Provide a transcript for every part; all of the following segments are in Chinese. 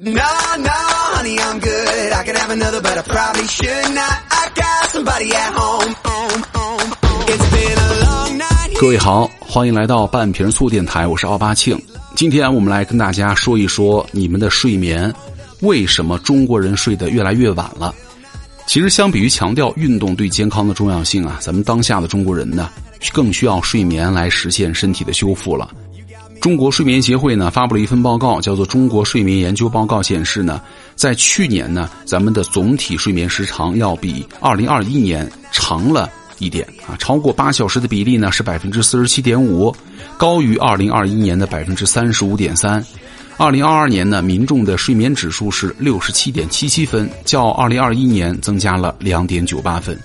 No, no, no，各位好，欢迎来到半瓶醋电台，我是奥巴庆。今天我们来跟大家说一说你们的睡眠，为什么中国人睡得越来越晚了？其实，相比于强调运动对健康的重要性啊，咱们当下的中国人呢，更需要睡眠来实现身体的修复了。中国睡眠协会呢发布了一份报告，叫做《中国睡眠研究报告》，显示呢，在去年呢，咱们的总体睡眠时长要比2021年长了一点啊，超过八小时的比例呢是百分之四十七点五，高于2021年的百分之三十五点三。2022年呢，民众的睡眠指数是六十七点七七分，较2021年增加了两点九八分。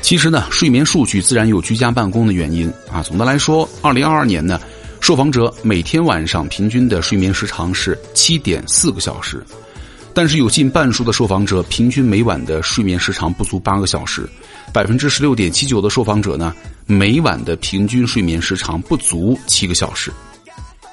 其实呢，睡眠数据自然有居家办公的原因啊。总的来说，2022年呢。受访者每天晚上平均的睡眠时长是七点四个小时，但是有近半数的受访者平均每晚的睡眠时长不足八个小时，百分之十六点七九的受访者呢，每晚的平均睡眠时长不足七个小时。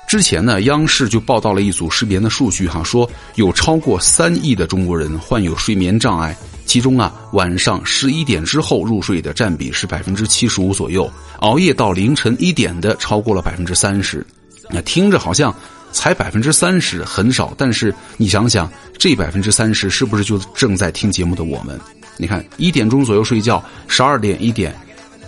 之前呢，央视就报道了一组失眠的数据，哈，说有超过三亿的中国人患有睡眠障碍。其中啊，晚上十一点之后入睡的占比是百分之七十五左右，熬夜到凌晨一点的超过了百分之三十。那听着好像才百分之三十，很少。但是你想想，这百分之三十是不是就正在听节目的我们？你看一点钟左右睡觉，十二点一点，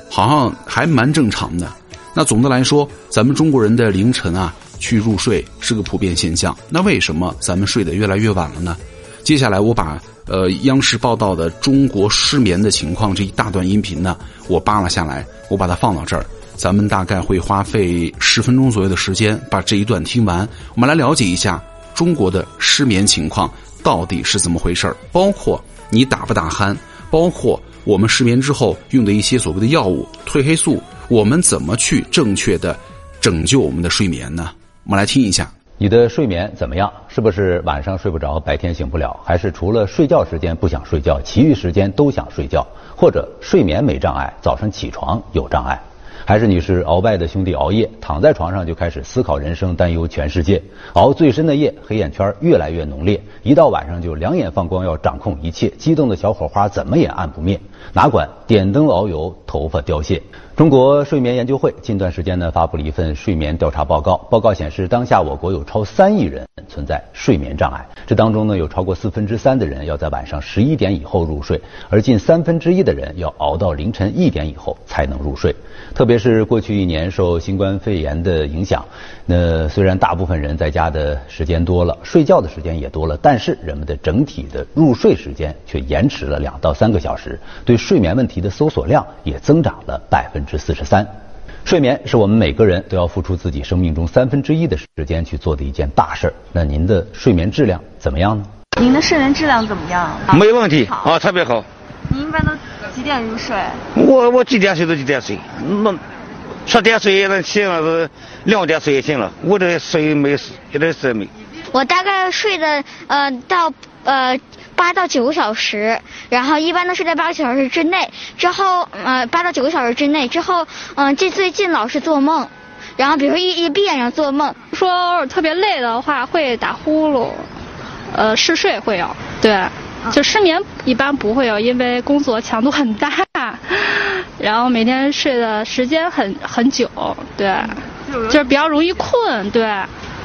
好像还蛮正常的。那总的来说，咱们中国人的凌晨啊去入睡是个普遍现象。那为什么咱们睡得越来越晚了呢？接下来我把。呃，央视报道的中国失眠的情况这一大段音频呢，我扒了下来，我把它放到这儿，咱们大概会花费十分钟左右的时间把这一段听完，我们来了解一下中国的失眠情况到底是怎么回事儿，包括你打不打鼾，包括我们失眠之后用的一些所谓的药物褪黑素，我们怎么去正确的拯救我们的睡眠呢？我们来听一下。你的睡眠怎么样？是不是晚上睡不着，白天醒不了？还是除了睡觉时间不想睡觉，其余时间都想睡觉？或者睡眠没障碍，早上起床有障碍？还是你是鳌拜的兄弟熬夜，躺在床上就开始思考人生，担忧全世界，熬最深的夜，黑眼圈越来越浓烈，一到晚上就两眼放光，要掌控一切，激动的小火花怎么也按不灭，哪管点灯熬油，头发凋谢。中国睡眠研究会近段时间呢发布了一份睡眠调查报告。报告显示，当下我国有超三亿人存在睡眠障碍，这当中呢有超过四分之三的人要在晚上十一点以后入睡，而近三分之一的人要熬到凌晨一点以后才能入睡。特别是过去一年受新冠肺炎的影响，那虽然大部分人在家的时间多了，睡觉的时间也多了，但是人们的整体的入睡时间却延迟了两到三个小时，对睡眠问题的搜索量也增长了百分。之四十三，睡眠是我们每个人都要付出自己生命中三分之一的时间去做的一件大事儿。那您的睡眠质量怎么样呢？您的睡眠质量怎么样？没问题，啊，特别好。您一般都几点入睡？我我几点睡都几点睡，那十点睡也能行，是两点睡也行了。我这睡没事，一点事没。我大概睡的呃到呃。八到九个小时，然后一般都睡在八个小时之内。之后，呃，八到九个小时之内。之后，嗯，这最近老是做梦，然后比如说一一闭眼睛做梦，说特别累的话会打呼噜，呃，嗜睡会有，对，就失眠一般不会有，因为工作强度很大，然后每天睡的时间很很久，对，就是比较容易困，对，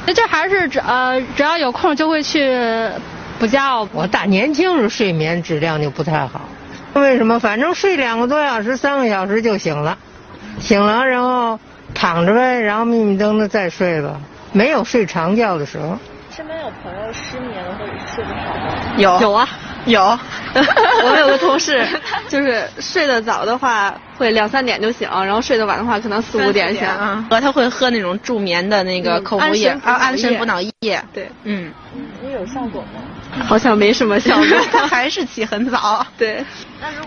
那这还是只呃只要有空就会去。不觉，我大年轻时睡眠质量就不太好。为什么？反正睡两个多小时、三个小时就醒了，醒了然后躺着呗，然后眯眯瞪瞪再睡吧，没有睡长觉的时候。身边有朋友失眠或者睡不好吗？有有啊有，我们有个同事，就是睡得早的话会两三点就醒，然后睡得晚的话可能四五点醒。呃，他会喝那种助眠的那个口服液，啊，安神补脑液。对，嗯。你有效果吗？好像没什么效果，他还是起很早。对，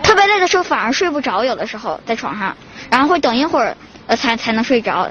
特别累的时候反而睡不着，有的时候在床上，然后会等一会儿呃才才能睡着，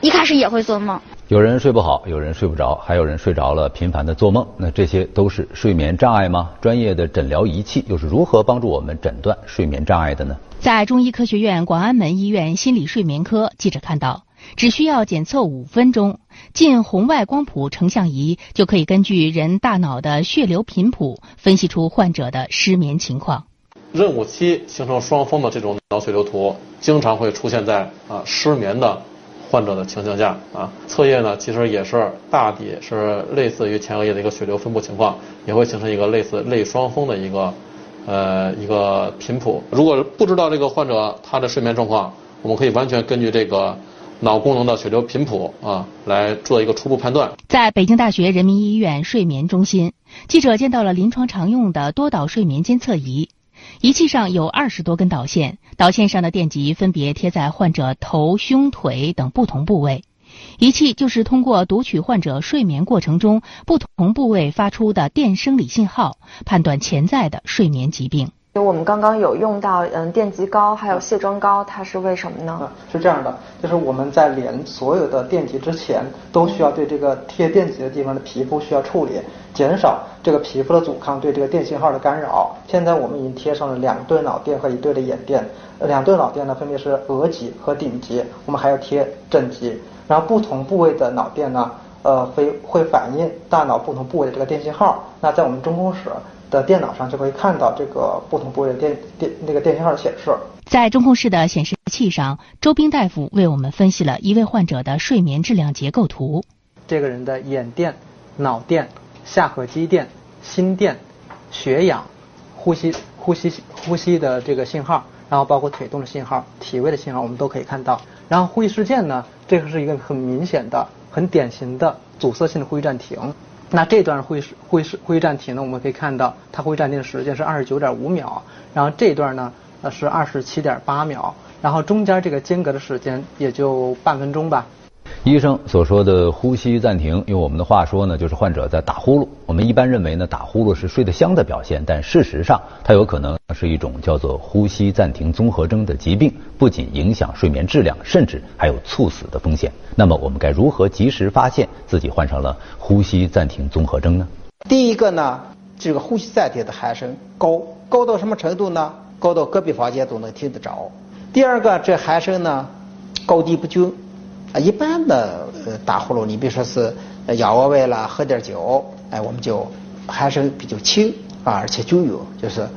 一开始也会做梦。有人睡不好，有人睡不着，还有人睡着了频繁的做梦，那这些都是睡眠障碍吗？专业的诊疗仪器又是如何帮助我们诊断睡眠障碍的呢？在中医科学院广安门医院心理睡眠科，记者看到，只需要检测五分钟，近红外光谱成像仪就可以根据人大脑的血流频谱分析出患者的失眠情况。任务期形成双峰的这种脑血流图，经常会出现在啊失眠的患者的情形下啊。侧叶呢，其实也是大抵是类似于前额叶的一个血流分布情况，也会形成一个类似类双峰的一个呃一个频谱。如果不知道这个患者他的睡眠状况，我们可以完全根据这个脑功能的血流频谱啊来做一个初步判断。在北京大学人民医院睡眠中心，记者见到了临床常用的多导睡眠监测仪。仪器上有二十多根导线，导线上的电极分别贴在患者头、胸、腿等不同部位。仪器就是通过读取患者睡眠过程中不同部位发出的电生理信号，判断潜在的睡眠疾病。就我们刚刚有用到嗯电极膏还有卸妆膏，它是为什么呢？是这样的，就是我们在连所有的电极之前，都需要对这个贴电极的地方的皮肤需要处理，减少这个皮肤的阻抗对这个电信号的干扰。现在我们已经贴上了两对脑电和一对的眼电，两对脑电呢分别是额极和顶极，我们还要贴枕极，然后不同部位的脑电呢，呃会会反映大脑不同部位的这个电信号。那在我们中控室。的电脑上就可以看到这个不同部位的电电那个电信号的显示。在中控室的显示器上，周斌大夫为我们分析了一位患者的睡眠质量结构图。这个人的眼电、脑电、下颌肌电、心电、血氧、呼吸、呼吸、呼吸的这个信号，然后包括腿动的信号、体位的信号，我们都可以看到。然后呼吸事件呢，这个是一个很明显的、很典型的阻塞性的呼吸暂停。那这段会是会是会议暂停呢？我们可以看到，它会议暂停的时间是二十九点五秒，然后这段呢，呃是二十七点八秒，然后中间这个间隔的时间也就半分钟吧。医生所说的呼吸暂停，用我们的话说呢，就是患者在打呼噜。我们一般认为呢，打呼噜是睡得香的表现，但事实上，它有可能是一种叫做呼吸暂停综合征的疾病，不仅影响睡眠质量，甚至还有猝死的风险。那么，我们该如何及时发现自己患上了呼吸暂停综合征呢？第一个呢，这个呼吸暂停的鼾声高，高到什么程度呢？高到隔壁房间都能听得着。第二个，这鼾声呢，高低不均。啊，一般的呃打呼噜，你比如说是仰卧位了，喝点酒，哎，我们就鼾声比较轻啊，而且均匀，就是，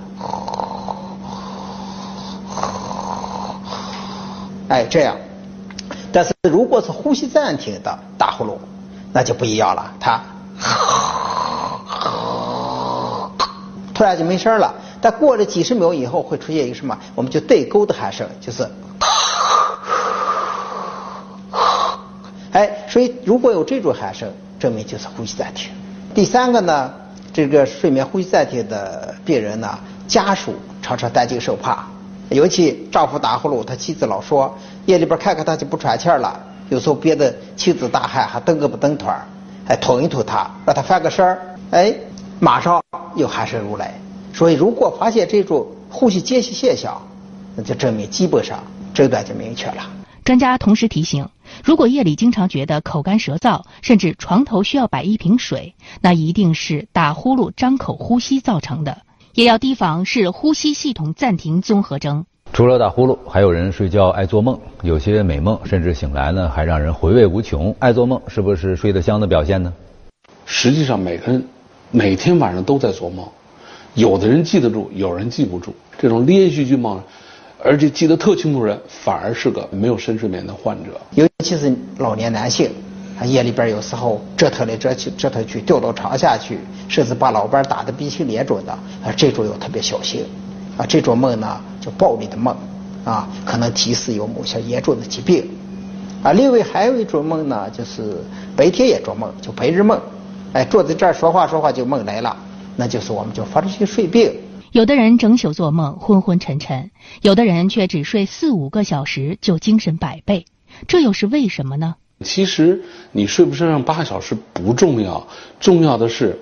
哎这样。但是如果是呼吸暂停的打呼噜，那就不一样了，它突然就没声了。但过了几十秒以后，会出现一个什么？我们就对勾的鼾声，就是。哎，所以如果有这种鼾声，证明就是呼吸暂停。第三个呢，这个睡眠呼吸暂停的病人呢，家属常常担惊受怕，尤其丈夫打呼噜，他妻子老说夜里边看看他就不喘气了，有时候憋得妻子大汗，还蹬个不蹬腿儿，还捅一捅他，让他翻个身儿，哎，马上又鼾声如来。所以如果发现这种呼吸间隙现象，那就证明基本上诊断就明确了。专家同时提醒。如果夜里经常觉得口干舌燥，甚至床头需要摆一瓶水，那一定是打呼噜、张口呼吸造成的，也要提防是呼吸系统暂停综合征。除了打呼噜，还有人睡觉爱做梦，有些美梦甚至醒来呢还让人回味无穷。爱做梦是不是睡得香的表现呢？实际上，每个人每天晚上都在做梦，有的人记得住，有人记不住。这种连续剧梦。而且记得特清楚人，反而是个没有深睡眠的患者。尤其是老年男性，啊夜里边有时候折腾来折去，折腾去掉到床下去，甚至把老伴打得鼻青脸肿的，啊，这种要特别小心。啊，这种梦呢叫暴力的梦，啊，可能提示有某些严重的疾病。啊，另外还有一种梦呢，就是白天也做梦，就白日梦。哎，坐在这儿说话说话就梦来了，那就是我们叫发生性睡病。有的人整宿做梦，昏昏沉沉；有的人却只睡四五个小时就精神百倍，这又是为什么呢？其实你睡不睡上八小时不重要，重要的是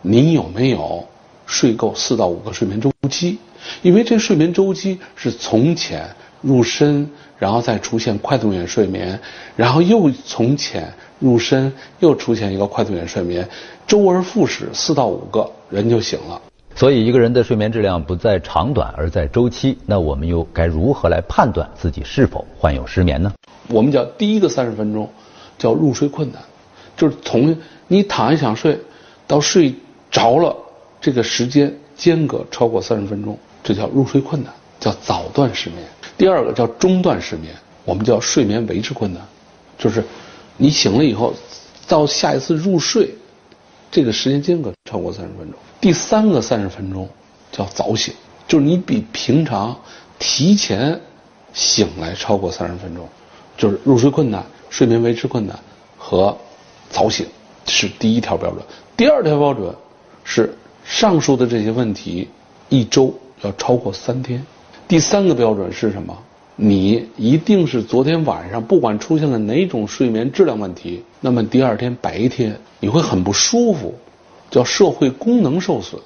你有没有睡够四到五个睡眠周期，因为这睡眠周期是从浅入深，然后再出现快动眼睡眠，然后又从浅入深，又出现一个快动眼睡眠，周而复始四到五个人就醒了。所以，一个人的睡眠质量不在长短，而在周期。那我们又该如何来判断自己是否患有失眠呢？我们叫第一个三十分钟叫入睡困难，就是从你躺下想睡到睡着了这个时间间隔超过三十分钟，这叫入睡困难，叫早段失眠。第二个叫中段失眠，我们叫睡眠维持困难，就是你醒了以后到下一次入睡。这个时间间隔超过三十分钟，第三个三十分钟叫早醒，就是你比平常提前醒来超过三十分钟，就是入睡困难、睡眠维持困难和早醒是第一条标准。第二条标准是上述的这些问题一周要超过三天。第三个标准是什么？你一定是昨天晚上不管出现了哪种睡眠质量问题，那么第二天白天你会很不舒服，叫社会功能受损。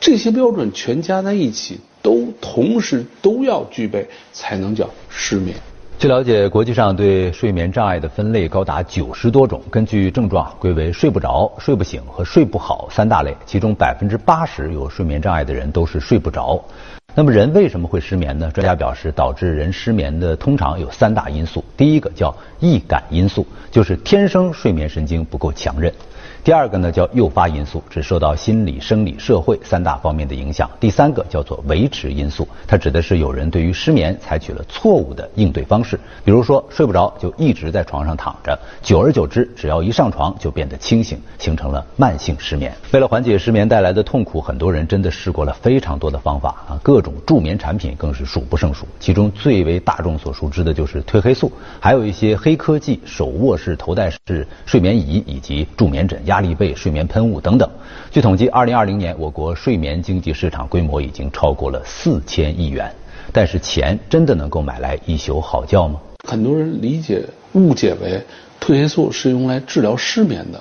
这些标准全加在一起，都同时都要具备，才能叫失眠。据了解，国际上对睡眠障碍的分类高达九十多种，根据症状归为睡不着、睡不醒和睡不好三大类，其中百分之八十有睡眠障碍的人都是睡不着。那么人为什么会失眠呢？专家表示，导致人失眠的通常有三大因素。第一个叫易感因素，就是天生睡眠神经不够强韧。第二个呢叫诱发因素，是受到心理、生理、社会三大方面的影响。第三个叫做维持因素，它指的是有人对于失眠采取了错误的应对方式，比如说睡不着就一直在床上躺着，久而久之，只要一上床就变得清醒，形成了慢性失眠。为了缓解失眠带来的痛苦，很多人真的试过了非常多的方法啊，各种助眠产品更是数不胜数。其中最为大众所熟知的就是褪黑素，还有一些黑科技手握式、头戴式睡眠仪以及助眠枕。压力被、睡眠喷雾等等。据统计，二零二零年我国睡眠经济市场规模已经超过了四千亿元。但是，钱真的能够买来一宿好觉吗？很多人理解误解为褪黑素是用来治疗失眠的，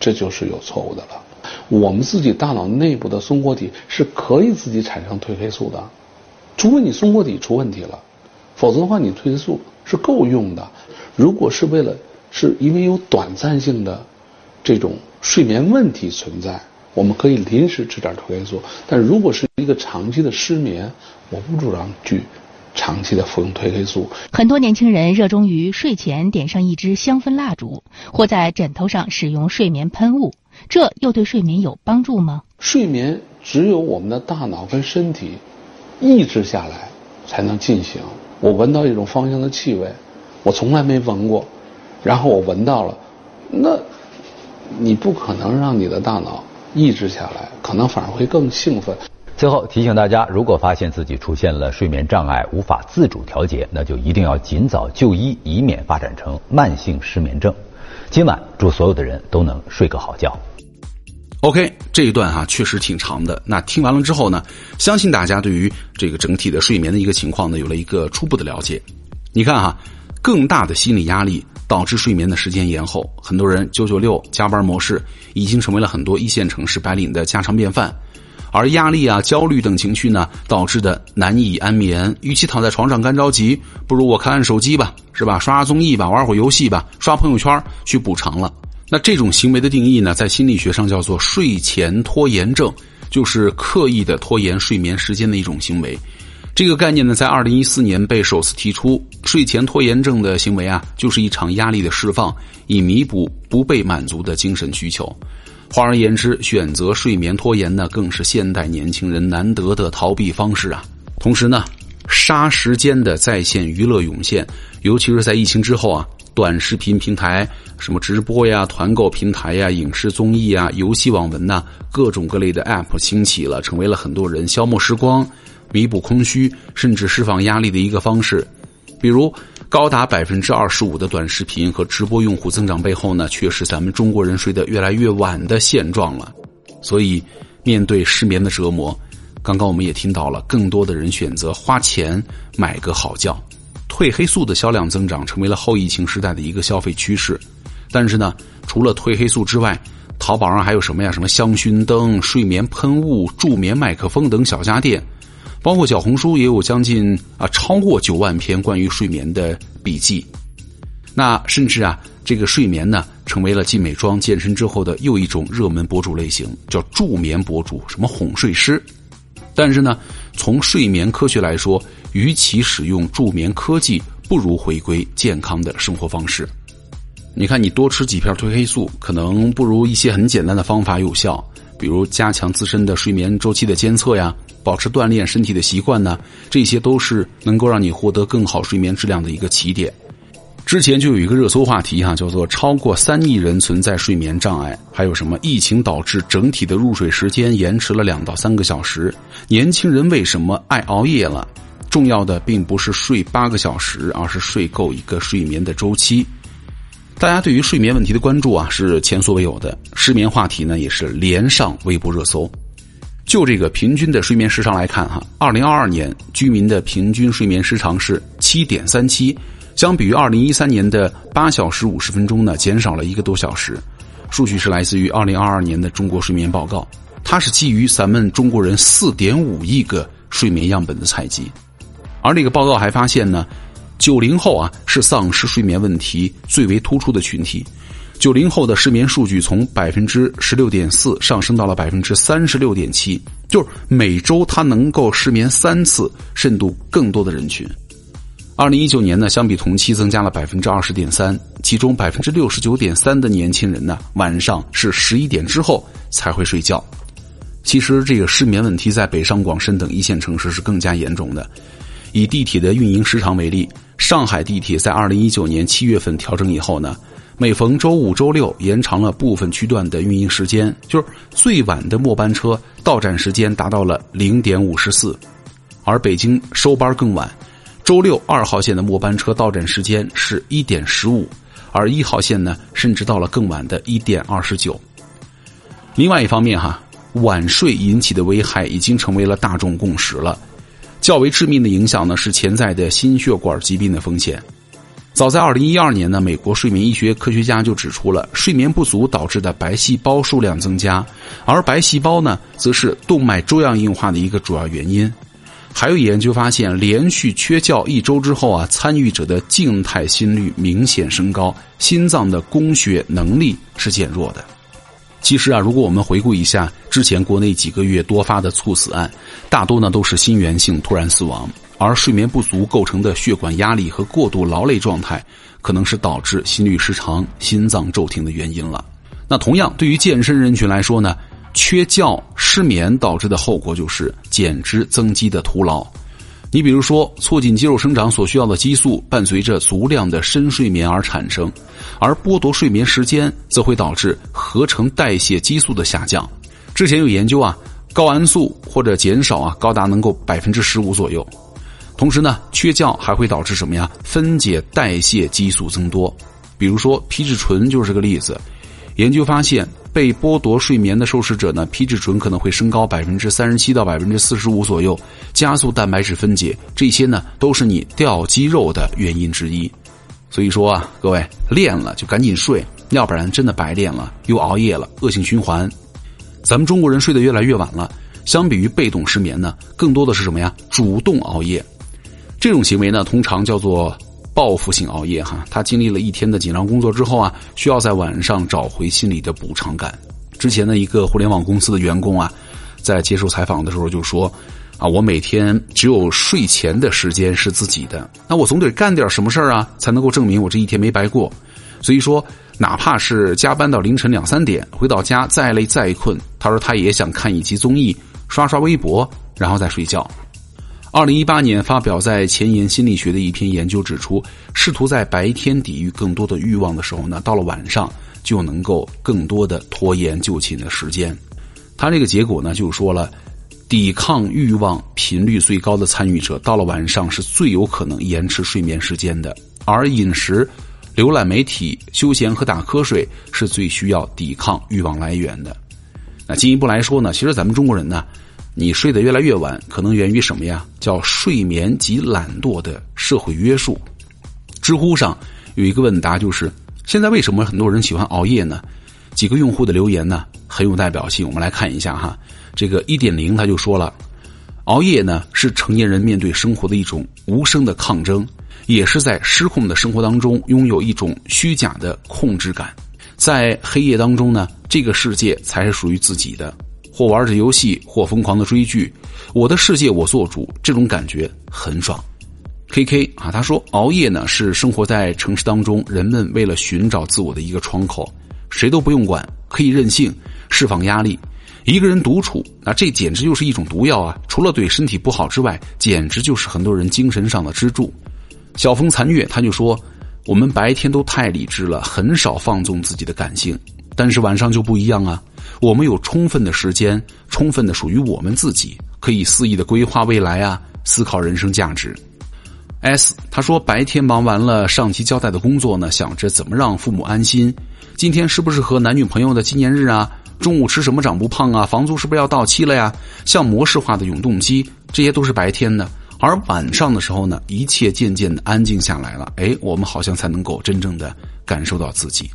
这就是有错误的了。我们自己大脑内部的松果体是可以自己产生褪黑素的，除非你松果体出问题了，否则的话，你褪黑素是够用的。如果是为了是因为有短暂性的。这种睡眠问题存在，我们可以临时吃点褪黑素。但如果是一个长期的失眠，我不主张去长期的服用褪黑素。很多年轻人热衷于睡前点上一支香氛蜡烛，或在枕头上使用睡眠喷雾，这又对睡眠有帮助吗？睡眠只有我们的大脑跟身体抑制下来才能进行。我闻到一种芳香的气味，我从来没闻过，然后我闻到了，那。你不可能让你的大脑抑制下来，可能反而会更兴奋。最后提醒大家，如果发现自己出现了睡眠障碍，无法自主调节，那就一定要尽早就医，以免发展成慢性失眠症。今晚祝所有的人都能睡个好觉。OK，这一段哈确实挺长的。那听完了之后呢，相信大家对于这个整体的睡眠的一个情况呢，有了一个初步的了解。你看哈，更大的心理压力。导致睡眠的时间延后，很多人九九六加班模式已经成为了很多一线城市白领的家常便饭，而压力啊、焦虑等情绪呢，导致的难以安眠。与其躺在床上干着急，不如我看看手机吧，是吧？刷刷综艺吧，玩会儿游戏吧，刷朋友圈去补偿了。那这种行为的定义呢，在心理学上叫做睡前拖延症，就是刻意的拖延睡眠时间的一种行为。这个概念呢，在二零一四年被首次提出。睡前拖延症的行为啊，就是一场压力的释放，以弥补不被满足的精神需求。换而言之，选择睡眠拖延呢，更是现代年轻人难得的逃避方式啊。同时呢，杀时间的在线娱乐涌现，尤其是在疫情之后啊，短视频平台、什么直播呀、团购平台呀、影视综艺啊、游戏网文呐，各种各类的 App 兴起了，成为了很多人消磨时光。弥补空虚，甚至释放压力的一个方式，比如高达百分之二十五的短视频和直播用户增长背后呢，却是咱们中国人睡得越来越晚的现状了。所以，面对失眠的折磨，刚刚我们也听到了，更多的人选择花钱买个好觉。褪黑素的销量增长成为了后疫情时代的一个消费趋势。但是呢，除了褪黑素之外，淘宝上还有什么呀？什么香薰灯、睡眠喷雾、助眠麦克风等小家电。包括小红书也有将近啊超过九万篇关于睡眠的笔记。那甚至啊，这个睡眠呢，成为了继美妆、健身之后的又一种热门博主类型，叫助眠博主，什么哄睡师。但是呢，从睡眠科学来说，与其使用助眠科技，不如回归健康的生活方式。你看，你多吃几片褪黑素，可能不如一些很简单的方法有效，比如加强自身的睡眠周期的监测呀，保持锻炼身体的习惯呢，这些都是能够让你获得更好睡眠质量的一个起点。之前就有一个热搜话题哈，叫做“超过三亿人存在睡眠障碍”，还有什么疫情导致整体的入睡时间延迟了两到三个小时？年轻人为什么爱熬夜了？重要的并不是睡八个小时，而是睡够一个睡眠的周期。大家对于睡眠问题的关注啊，是前所未有的。失眠话题呢，也是连上微博热搜。就这个平均的睡眠时长来看哈，二零二二年居民的平均睡眠时长是七点三七。相比于二零一三年的八小时五十分钟呢，减少了一个多小时。数据是来自于二零二二年的中国睡眠报告，它是基于咱们中国人四点五亿个睡眠样本的采集。而这个报告还发现呢，九零后啊是丧失睡眠问题最为突出的群体。九零后的失眠数据从百分之十六点四上升到了百分之三十六点七，就是每周他能够失眠三次，甚至更多的人群。二零一九年呢，相比同期增加了百分之二十点三，其中百分之六十九点三的年轻人呢，晚上是十一点之后才会睡觉。其实这个失眠问题在北上广深等一线城市是更加严重的。以地铁的运营时长为例，上海地铁在二零一九年七月份调整以后呢，每逢周五、周六延长了部分区段的运营时间，就是最晚的末班车到站时间达到了零点五十四，而北京收班更晚。周六二号线的末班车到站时间是一点十五，而一号线呢，甚至到了更晚的一点二十九。另外一方面哈，晚睡引起的危害已经成为了大众共识了。较为致命的影响呢，是潜在的心血管疾病的风险。早在二零一二年呢，美国睡眠医学科学家就指出了睡眠不足导致的白细胞数量增加，而白细胞呢，则是动脉粥样硬化的一个主要原因。还有研究发现，连续缺觉一周之后啊，参与者的静态心率明显升高，心脏的供血能力是减弱的。其实啊，如果我们回顾一下之前国内几个月多发的猝死案，大多呢都是心源性突然死亡，而睡眠不足构成的血管压力和过度劳累状态，可能是导致心律失常、心脏骤停的原因了。那同样，对于健身人群来说呢？缺觉、失眠导致的后果就是减脂增肌的徒劳。你比如说，促进肌肉生长所需要的激素，伴随着足量的深睡眠而产生，而剥夺睡眠时间，则会导致合成代谢激素的下降。之前有研究啊，睾丸素或者减少啊，高达能够百分之十五左右。同时呢，缺觉还会导致什么呀？分解代谢激素增多，比如说皮质醇就是个例子。研究发现。被剥夺睡眠的受试者呢，皮质醇可能会升高百分之三十七到百分之四十五左右，加速蛋白质分解。这些呢，都是你掉肌肉的原因之一。所以说啊，各位练了就赶紧睡，要不然真的白练了，又熬夜了，恶性循环。咱们中国人睡得越来越晚了，相比于被动失眠呢，更多的是什么呀？主动熬夜。这种行为呢，通常叫做。报复性熬夜哈，他经历了一天的紧张工作之后啊，需要在晚上找回心里的补偿感。之前的一个互联网公司的员工啊，在接受采访的时候就说：“啊，我每天只有睡前的时间是自己的，那我总得干点什么事儿啊，才能够证明我这一天没白过。所以说，哪怕是加班到凌晨两三点，回到家再累再困，他说他也想看一集综艺，刷刷微博，然后再睡觉。”二零一八年发表在《前沿心理学》的一篇研究指出，试图在白天抵御更多的欲望的时候呢，到了晚上就能够更多的拖延就寝的时间。他这个结果呢，就说了，抵抗欲望频率最高的参与者，到了晚上是最有可能延迟睡眠时间的。而饮食、浏览媒体、休闲和打瞌睡是最需要抵抗欲望来源的。那进一步来说呢，其实咱们中国人呢。你睡得越来越晚，可能源于什么呀？叫睡眠及懒惰的社会约束。知乎上有一个问答，就是现在为什么很多人喜欢熬夜呢？几个用户的留言呢很有代表性，我们来看一下哈。这个一点零他就说了，熬夜呢是成年人面对生活的一种无声的抗争，也是在失控的生活当中拥有一种虚假的控制感。在黑夜当中呢，这个世界才是属于自己的。或玩着游戏，或疯狂的追剧，我的世界我做主，这种感觉很爽。K K 啊，他说熬夜呢是生活在城市当中人们为了寻找自我的一个窗口，谁都不用管，可以任性，释放压力。一个人独处，那这简直就是一种毒药啊！除了对身体不好之外，简直就是很多人精神上的支柱。小风残月他就说，我们白天都太理智了，很少放纵自己的感性，但是晚上就不一样啊。我们有充分的时间，充分的属于我们自己，可以肆意的规划未来啊，思考人生价值。S 他说白天忙完了上级交代的工作呢，想着怎么让父母安心。今天是不是和男女朋友的纪念日啊？中午吃什么长不胖啊？房租是不是要到期了呀？像模式化的永动机，这些都是白天的。而晚上的时候呢，一切渐渐的安静下来了。哎，我们好像才能够真正的感受到自己。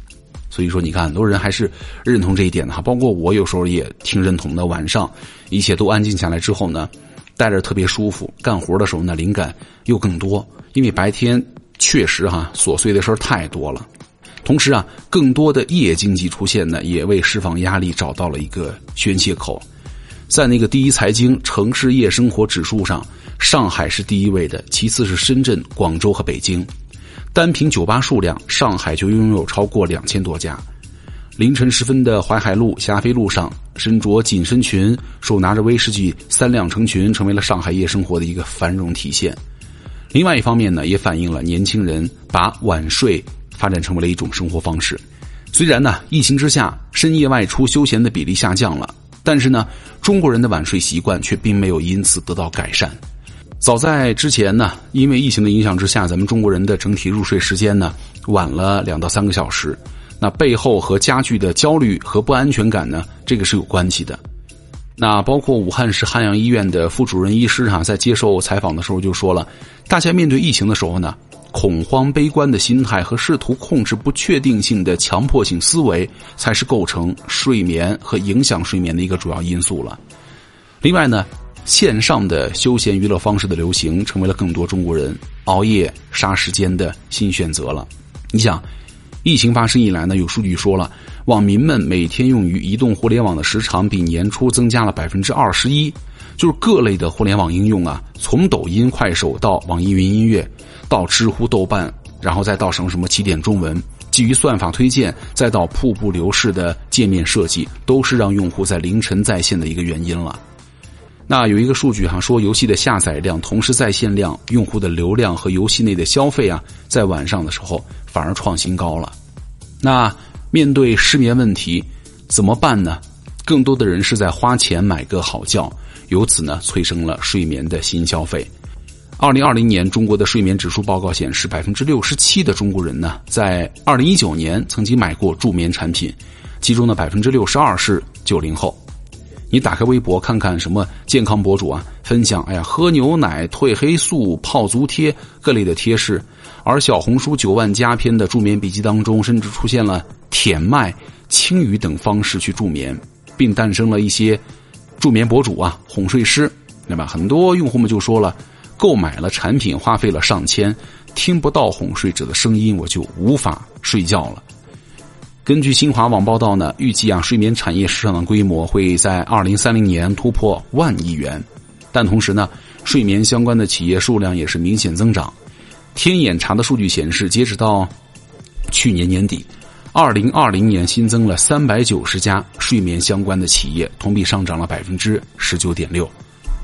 所以说，你看，很多人还是认同这一点的哈，包括我有时候也挺认同的。晚上一切都安静下来之后呢，待着特别舒服，干活的时候呢，灵感又更多。因为白天确实哈琐碎的事太多了，同时啊，更多的夜经济出现呢，也为释放压力找到了一个宣泄口。在那个第一财经城市夜生活指数上，上海是第一位的，其次是深圳、广州和北京。单凭酒吧数量，上海就拥有超过两千多家。凌晨时分的淮海路、霞飞路上，身着紧身裙、手拿着威士忌三两成群，成为了上海夜生活的一个繁荣体现。另外一方面呢，也反映了年轻人把晚睡发展成为了一种生活方式。虽然呢，疫情之下深夜外出休闲的比例下降了，但是呢，中国人的晚睡习惯却并没有因此得到改善。早在之前呢，因为疫情的影响之下，咱们中国人的整体入睡时间呢晚了两到三个小时。那背后和加剧的焦虑和不安全感呢，这个是有关系的。那包括武汉市汉阳医院的副主任医师哈，在接受采访的时候就说了，大家面对疫情的时候呢，恐慌、悲观的心态和试图控制不确定性的强迫性思维，才是构成睡眠和影响睡眠的一个主要因素了。另外呢。线上的休闲娱乐方式的流行，成为了更多中国人熬夜杀时间的新选择了。你想，疫情发生以来呢，有数据说了，网民们每天用于移动互联网的时长比年初增加了百分之二十一。就是各类的互联网应用啊，从抖音、快手到网易云音乐，到知乎、豆瓣，然后再到什么什么起点中文，基于算法推荐，再到瀑布流式的界面设计，都是让用户在凌晨在线的一个原因了。那有一个数据哈，说游戏的下载量、同时在线量、用户的流量和游戏内的消费啊，在晚上的时候反而创新高了。那面对失眠问题怎么办呢？更多的人是在花钱买个好觉，由此呢催生了睡眠的新消费。二零二零年中国的睡眠指数报告显示，百分之六十七的中国人呢，在二零一九年曾经买过助眠产品，其中的百分之六十二是九零后。你打开微博看看什么健康博主啊，分享哎呀喝牛奶、褪黑素、泡足贴各类的贴士，而小红书九万加篇的助眠笔记当中，甚至出现了舔麦、轻语等方式去助眠，并诞生了一些助眠博主啊、哄睡师，对吧？很多用户们就说了，购买了产品花费了上千，听不到哄睡者的声音，我就无法睡觉了。根据新华网报道呢，预计啊，睡眠产业市场的规模会在二零三零年突破万亿元，但同时呢，睡眠相关的企业数量也是明显增长。天眼查的数据显示，截止到去年年底，二零二零年新增了三百九十家睡眠相关的企业，同比上涨了百分之十九点六。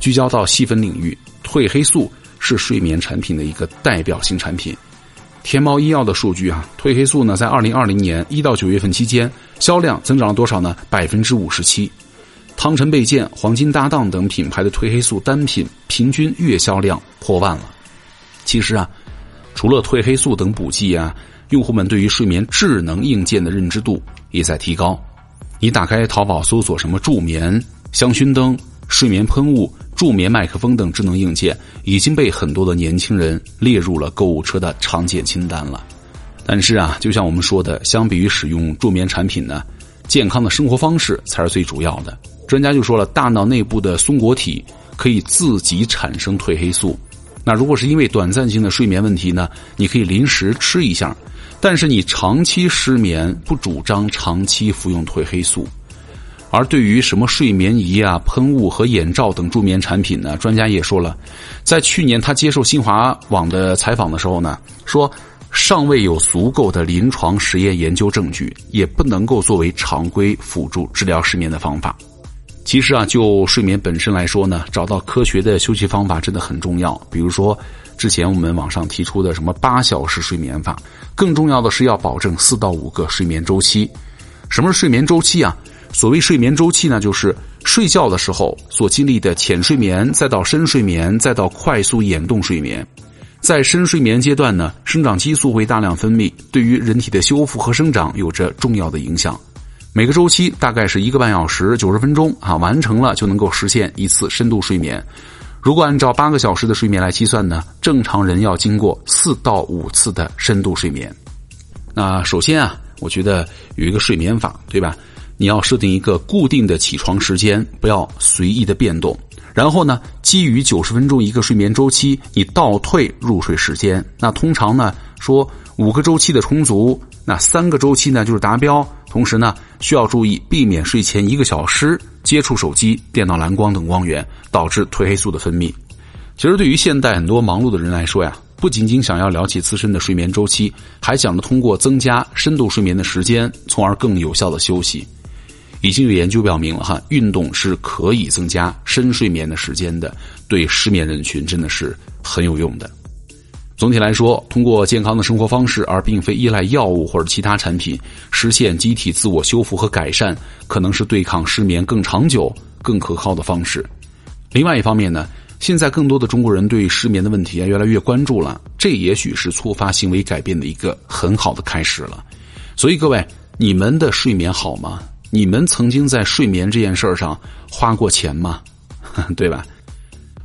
聚焦到细分领域，褪黑素是睡眠产品的一个代表性产品。天猫医药的数据啊，褪黑素呢，在二零二零年一到九月份期间，销量增长了多少呢？百分之五十七。汤臣倍健、黄金搭档等品牌的褪黑素单品平均月销量破万了。其实啊，除了褪黑素等补剂啊，用户们对于睡眠智能硬件的认知度也在提高。你打开淘宝搜索什么助眠香薰灯、睡眠喷雾。助眠麦克风等智能硬件已经被很多的年轻人列入了购物车的常见清单了。但是啊，就像我们说的，相比于使用助眠产品呢，健康的生活方式才是最主要的。专家就说了，大脑内部的松果体可以自己产生褪黑素，那如果是因为短暂性的睡眠问题呢，你可以临时吃一下，但是你长期失眠不主张长期服用褪黑素。而对于什么睡眠仪啊、喷雾和眼罩等助眠产品呢？专家也说了，在去年他接受新华网的采访的时候呢，说尚未有足够的临床实验研究证据，也不能够作为常规辅助治疗失眠的方法。其实啊，就睡眠本身来说呢，找到科学的休息方法真的很重要。比如说，之前我们网上提出的什么八小时睡眠法，更重要的是要保证四到五个睡眠周期。什么是睡眠周期啊？所谓睡眠周期呢，就是睡觉的时候所经历的浅睡眠，再到深睡眠，再到快速眼动睡眠。在深睡眠阶段呢，生长激素会大量分泌，对于人体的修复和生长有着重要的影响。每个周期大概是一个半小时，九十分钟啊，完成了就能够实现一次深度睡眠。如果按照八个小时的睡眠来计算呢，正常人要经过四到五次的深度睡眠。那首先啊，我觉得有一个睡眠法，对吧？你要设定一个固定的起床时间，不要随意的变动。然后呢，基于九十分钟一个睡眠周期，你倒退入睡时间。那通常呢，说五个周期的充足，那三个周期呢就是达标。同时呢，需要注意避免睡前一个小时接触手机、电脑蓝光等光源，导致褪黑素的分泌。其实对于现代很多忙碌的人来说呀。不仅仅想要了解自身的睡眠周期，还想着通过增加深度睡眠的时间，从而更有效的休息。已经有研究表明了哈，运动是可以增加深睡眠的时间的，对失眠人群真的是很有用的。总体来说，通过健康的生活方式，而并非依赖药物或者其他产品，实现机体自我修复和改善，可能是对抗失眠更长久、更可靠的方式。另外一方面呢。现在更多的中国人对失眠的问题啊越来越关注了，这也许是触发行为改变的一个很好的开始了。所以各位，你们的睡眠好吗？你们曾经在睡眠这件事儿上花过钱吗？对吧？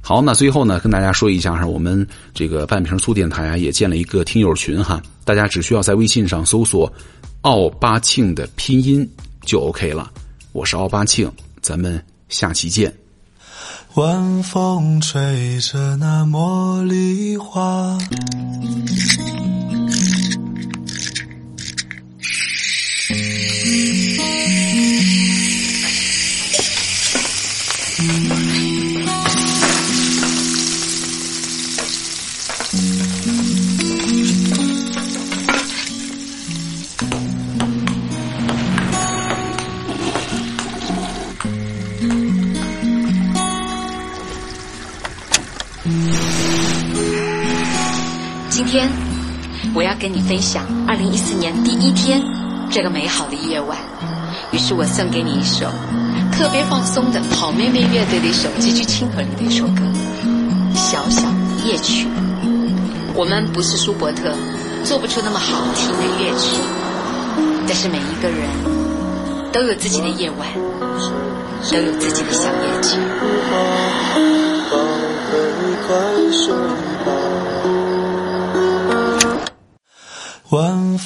好，那最后呢，跟大家说一下哈，我们这个半瓶醋电台啊也建了一个听友群哈，大家只需要在微信上搜索“奥巴庆”的拼音就 OK 了。我是奥巴庆，咱们下期见。晚风吹着那茉莉花。分享二零一四年第一天这个美好的夜晚，于是我送给你一首特别放松的好妹妹乐队的一首极具亲和力的一首歌《小小夜曲》。我们不是舒伯特，做不出那么好听的乐曲，但是每一个人都有自己的夜晚，都有自己的小夜曲。晚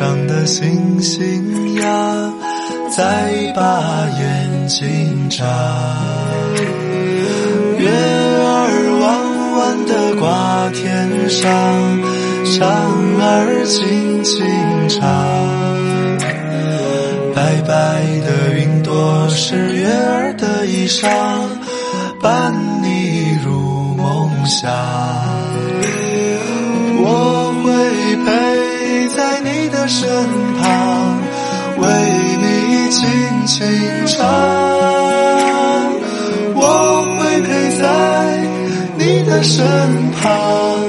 上的星星呀，在把眼睛眨。月儿弯弯的挂天上，蝉儿轻轻唱。白白的云朵是月儿的衣裳，伴你入梦乡。我会陪身旁，为你轻轻唱。我会陪在你的身旁，